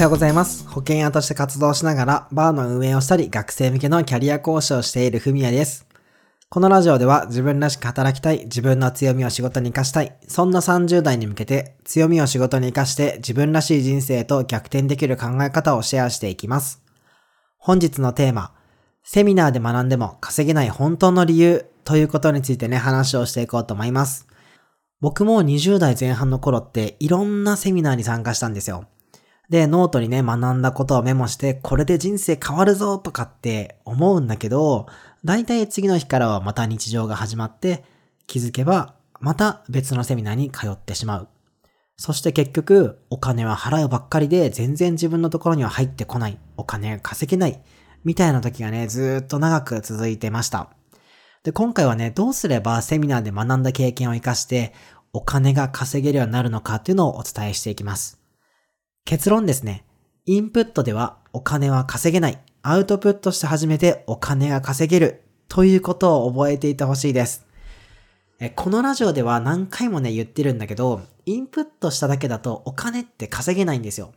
はようございます。保険屋として活動しながら、バーの運営をしたり、学生向けのキャリア講師をしているふみやです。このラジオでは自分らしく働きたい、自分の強みを仕事に活かしたい、そんな30代に向けて強みを仕事に活かして自分らしい人生と逆転できる考え方をシェアしていきます。本日のテーマ、セミナーで学んでも稼げない本当の理由ということについてね、話をしていこうと思います。僕も20代前半の頃っていろんなセミナーに参加したんですよ。で、ノートにね、学んだことをメモして、これで人生変わるぞとかって思うんだけど、大体次の日からはまた日常が始まって、気づけば、また別のセミナーに通ってしまう。そして結局、お金は払うばっかりで、全然自分のところには入ってこない。お金が稼げない。みたいな時がね、ずっと長く続いてました。で、今回はね、どうすればセミナーで学んだ経験を活かして、お金が稼げるようになるのかっていうのをお伝えしていきます。結論ですね。インプットではお金は稼げない。アウトプットして初めてお金が稼げる。ということを覚えていてほしいです。このラジオでは何回もね言ってるんだけど、インプットしただけだとお金って稼げないんですよ。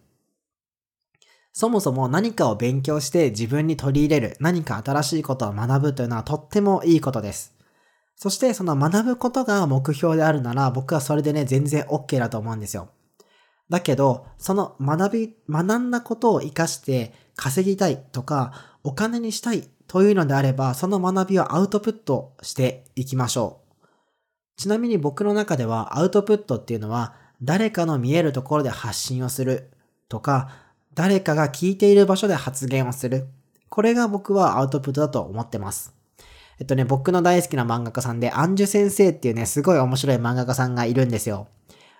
そもそも何かを勉強して自分に取り入れる、何か新しいことを学ぶというのはとってもいいことです。そしてその学ぶことが目標であるなら僕はそれでね全然 OK だと思うんですよ。だけど、その学び、学んだことを活かして稼ぎたいとかお金にしたいというのであればその学びをアウトプットしていきましょう。ちなみに僕の中ではアウトプットっていうのは誰かの見えるところで発信をするとか誰かが聞いている場所で発言をする。これが僕はアウトプットだと思ってます。えっとね、僕の大好きな漫画家さんで、アンジュ先生っていうね、すごい面白い漫画家さんがいるんですよ。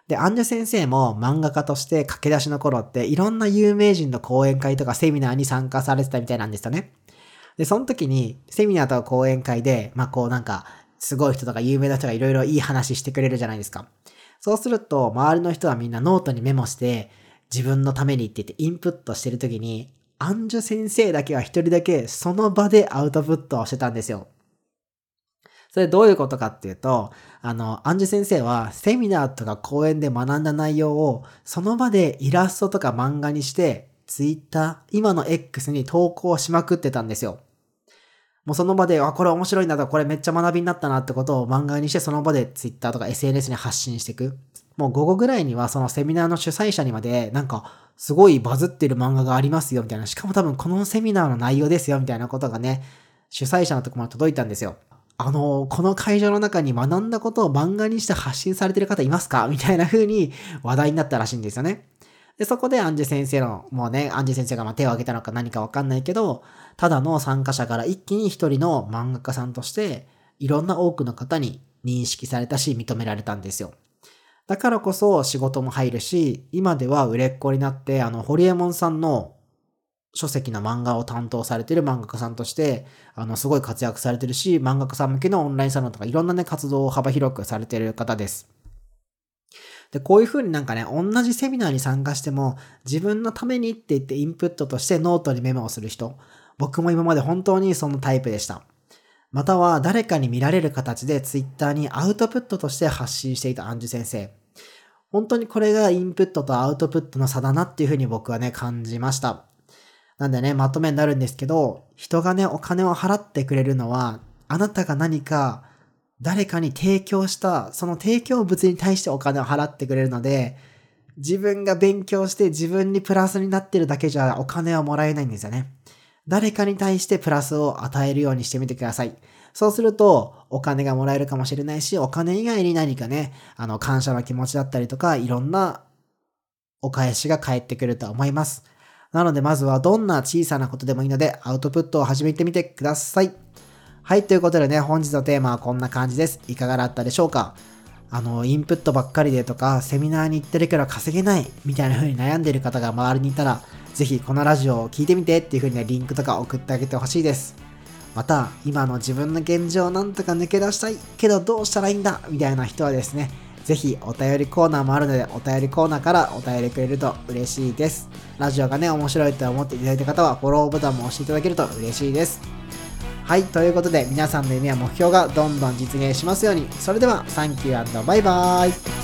で、アンジュ先生も漫画家として駆け出しの頃っていろんな有名人の講演会とかセミナーに参加されてたみたいなんですよね。で、その時にセミナーとか講演会で、まあこうなんか、すごい人とか有名な人がいろいろいい話してくれるじゃないですか。そうすると、周りの人はみんなノートにメモして、自分のためにって言ってインプットしてる時に、アンジュ先生だけは一人だけその場でアウトプットをしてたんですよ。それどういうことかっていうと、あの、アンジュ先生はセミナーとか講演で学んだ内容をその場でイラストとか漫画にして、ツイッター、今の X に投稿しまくってたんですよ。もうその場で、あ、これ面白いんだとか、これめっちゃ学びになったなってことを漫画にして、その場で Twitter とか SNS に発信していく。もう午後ぐらいにはそのセミナーの主催者にまで、なんか、すごいバズってる漫画がありますよ、みたいな。しかも多分このセミナーの内容ですよ、みたいなことがね、主催者のとこまで届いたんですよ。あの、この会場の中に学んだことを漫画にして発信されてる方いますか？みたいな風に 話題になったらしいんですよね。で、そこでアンジェ先生の、もうね、アンジェ先生がま手を挙げたのか何かわかんないけど、ただの参加者から一気に一人の漫画家さんとして、いろんな多くの方に認識されたし、認められたんですよ。だからこそ仕事も入るし、今では売れっ子になって、あの、ホリエモンさんの書籍の漫画を担当されてる漫画家さんとして、あの、すごい活躍されてるし、漫画家さん向けのオンラインサロンとかいろんなね、活動を幅広くされてる方です。で、こういう風になんかね、同じセミナーに参加しても、自分のためにって言ってインプットとしてノートにメモをする人、僕も今まで本当にそのタイプでした。または誰かに見られる形で Twitter にアウトプットとして発信していたアンジュ先生。本当にこれがインプットとアウトプットの差だなっていうふうに僕はね、感じました。なんでね、まとめになるんですけど、人がね、お金を払ってくれるのは、あなたが何か誰かに提供した、その提供物に対してお金を払ってくれるので、自分が勉強して自分にプラスになってるだけじゃお金はもらえないんですよね。誰かに対してプラスを与えるようにしてみてください。そうすると、お金がもらえるかもしれないし、お金以外に何かね、あの、感謝の気持ちだったりとか、いろんなお返しが返ってくると思います。なので、まずはどんな小さなことでもいいので、アウトプットを始めてみてください。はい、ということでね、本日のテーマはこんな感じです。いかがだったでしょうか？あの、インプットばっかりでとか、セミナーに行ってるけど稼げないみたいな風に悩んでる方が周りにいたら、ぜひこのラジオを聴いてみてっていう風にね、リンクとか送ってあげてほしいです。また、今の自分の現状をなんとか抜け出したいけどどうしたらいいんだみたいな人はですね、ぜひお便りコーナーもあるので、お便りコーナーからお便りくれると嬉しいです。ラジオがね、面白いと思っていただいた方は、フォローボタンも押していただけると嬉しいです。はい、ということで皆さんの夢や目標がどんどん実現しますように。それでは、サンキューバイバーイ。